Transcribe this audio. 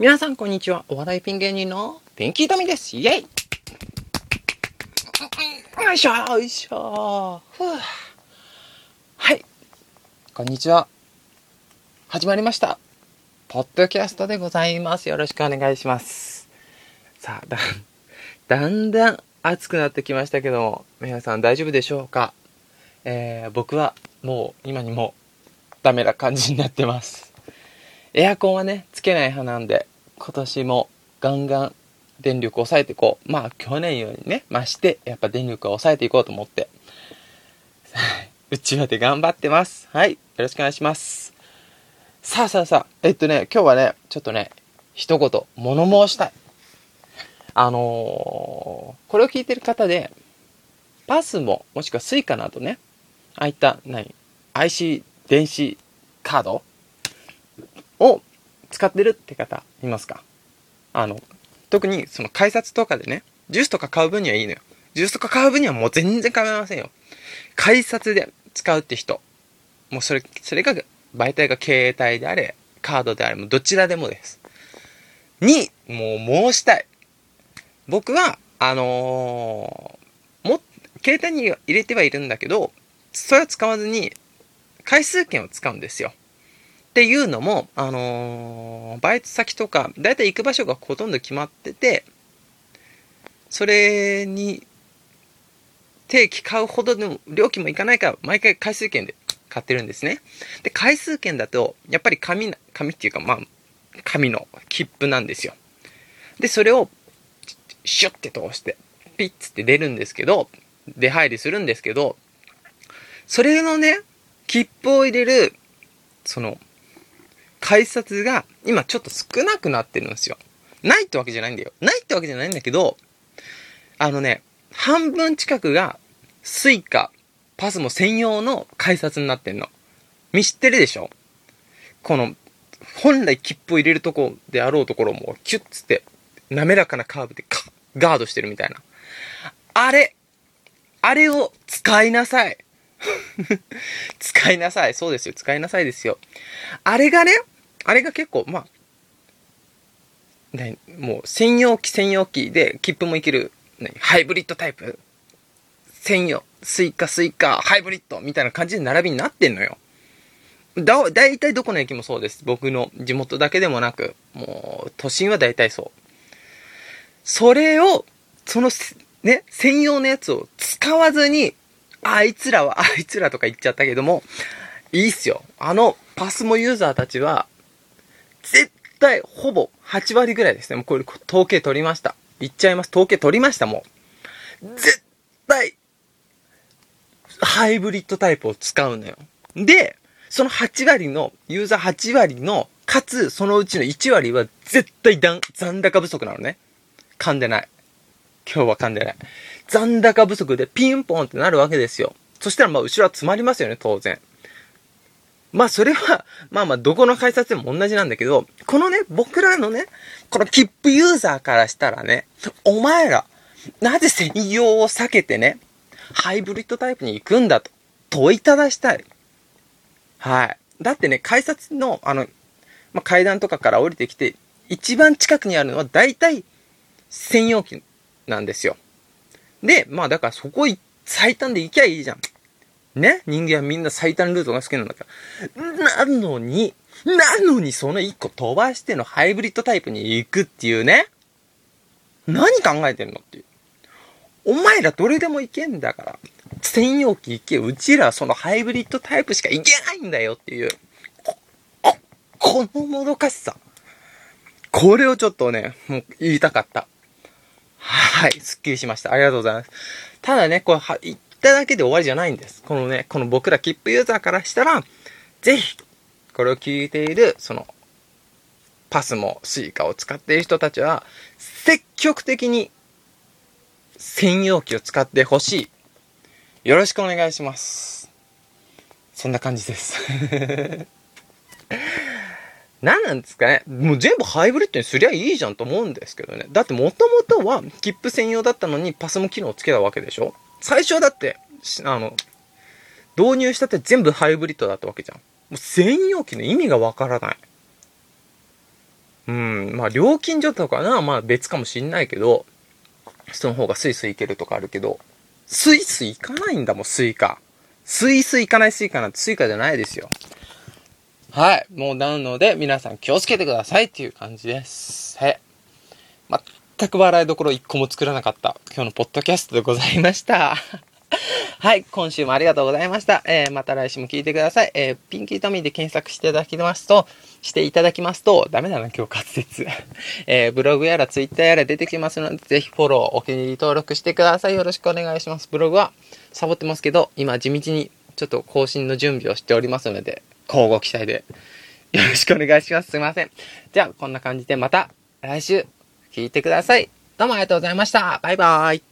皆さんこんにちは。お笑いピン芸人のピンキートミです。イェイよいしょよいしょはい。こんにちは。始まりました。ポッドキャストでございます。よろしくお願いします。さあ、だ、だんだん暑くなってきましたけども、皆さん大丈夫でしょうか？えー、僕はもう今にもダメな感じになってます。エアコンはね、つけない派なんで、今年もガンガン電力を抑えていこう。まあ去年よりね、増して、やっぱ電力を抑えていこうと思って、うちわで頑張ってます。はい。よろしくお願いします。さあさあさあ、えっとね、今日はね、ちょっとね、一言、物申したい。あのーこれを聞いてる方で、パスも、もしくはスイカなどね、ああいった、何 ?IC 電子カードを使ってるって方いますか？あの、特にその改札とかでね、ジュースとか買う分にはいいのよ。ジュースとか買う分にはもう全然構いませんよ。改札で使うって人。もうそれ、それが媒体が携帯であれ、カードであれ、もうどちらでもです。に、もう申したい。僕は、あのーも、携帯に入れてはいるんだけど、それは使わずに、回数券を使うんですよ。っていうのも、あのーバイト先とか、だいたい行く場所がほとんど決まってて、それに、定期買うほどの料金もいかないから、毎回回数券で買ってるんですね。で、回数券だと、やっぱり紙、紙っていうか、まあ、紙の切符なんですよ。で、それを、シュッて通して、ピッつって出るんですけど、出入りするんですけど、それのね、切符を入れる、その、改札が今ちょっと少なくなってるんですよ。ないってわけじゃないんだよ。ないってわけじゃないんだけど、あのね、半分近くがスイカ、パスも専用の改札になってんの。見知ってるでしょ？この、本来切符を入れるとこであろうところもキュッつって、滑らかなカーブでカガードしてるみたいな。あれ、あれを使いなさい。使いなさい。そうですよ。使いなさいですよ。あれがね、あれが結構、まあ、ね、もう専用機専用機で切符もいける、ね、ハイブリッドタイプ。専用、スイカスイカ、ハイブリッドみたいな感じで並びになってんのよ。だ、だいたいどこの駅もそうです。僕の地元だけでもなく、もう都心はだいたいそう。それを、その、ね、専用のやつを使わずに、あいつらは、あいつらとか言っちゃったけども、いいっすよ。あの、パスモユーザーたちは、絶対、ほぼ8割ぐらいですね。もうこれ、統計取りました。言っちゃいます。統計取りました、もう。絶対、ハイブリッドタイプを使うのよ。で、その8割の、ユーザー8割の、かつ、そのうちの1割は絶対残残高不足なのね。噛んでない。今日は噛んでない。残高不足でピンポンってなるわけですよ。そしたらまあ後ろは詰まりますよね、当然。まあそれは、まあまあどこの改札でも同じなんだけど、このね、僕らのね、この切符ユーザーからしたらね、お前ら、なぜ専用を避けてね、ハイブリッドタイプに行くんだと、問いただしたい。はい。だってね、改札の、あの、まあ、階段とかから降りてきて、一番近くにあるのは大体専用機なんですよ。で、まあだからそこ最短で行きゃいいじゃん。ね人間はみんな最短ルートが好きなんだから。なのに、なのにその一個飛ばしてのハイブリッドタイプに行くっていうね。何考えてんのっていう。お前らどれでも行けんだから。専用機行け。うちらはそのハイブリッドタイプしか行けないんだよっていう。こ、ここのもどかしさ。これをちょっとね、もう言いたかった。はい、すっきりしました。ありがとうございます。ただね、これは、っただけで終わりじゃないんです。このね、この僕ら切符ユーザーからしたら、ぜひ、これを聞いている、その、パスモスイカを使っている人たちは、積極的に、専用機を使ってほしい。よろしくお願いします。そんな感じです。何なんですかねもう全部ハイブリッドにすりゃいいじゃんと思うんですけどね。だってもともとは切符専用だったのにパスモ機能をつけたわけでしょ最初はだって、あの、導入したって全部ハイブリッドだったわけじゃん。もう専用機の意味がわからない。うん、まあ料金所とかな、まあ別かもしんないけど、その方がスイスイ行けるとかあるけど、スイスイ行かないんだもん、スイカ。スイスイ行かないスイカなんてスイカじゃないですよ。はい。もうなので、皆さん気をつけてくださいっていう感じです。はい。全く笑いどころ一個も作らなかった今日のポッドキャストでございました。はい。今週もありがとうございました。えー、また来週も聞いてください。えー、ピンキートミーで検索していただきますと、していただきますと、ダメだな、今日滑舌。えー、ブログやらツイッターやら出てきますので、ぜひフォロー、お気に入り登録してください。よろしくお願いします。ブログはサボってますけど、今地道にちょっと更新の準備をしておりますので、交互期待でよろしくお願いします。すいません。じゃあ、こんな感じでまた来週聞いてください。どうもありがとうございました。バイバーイ。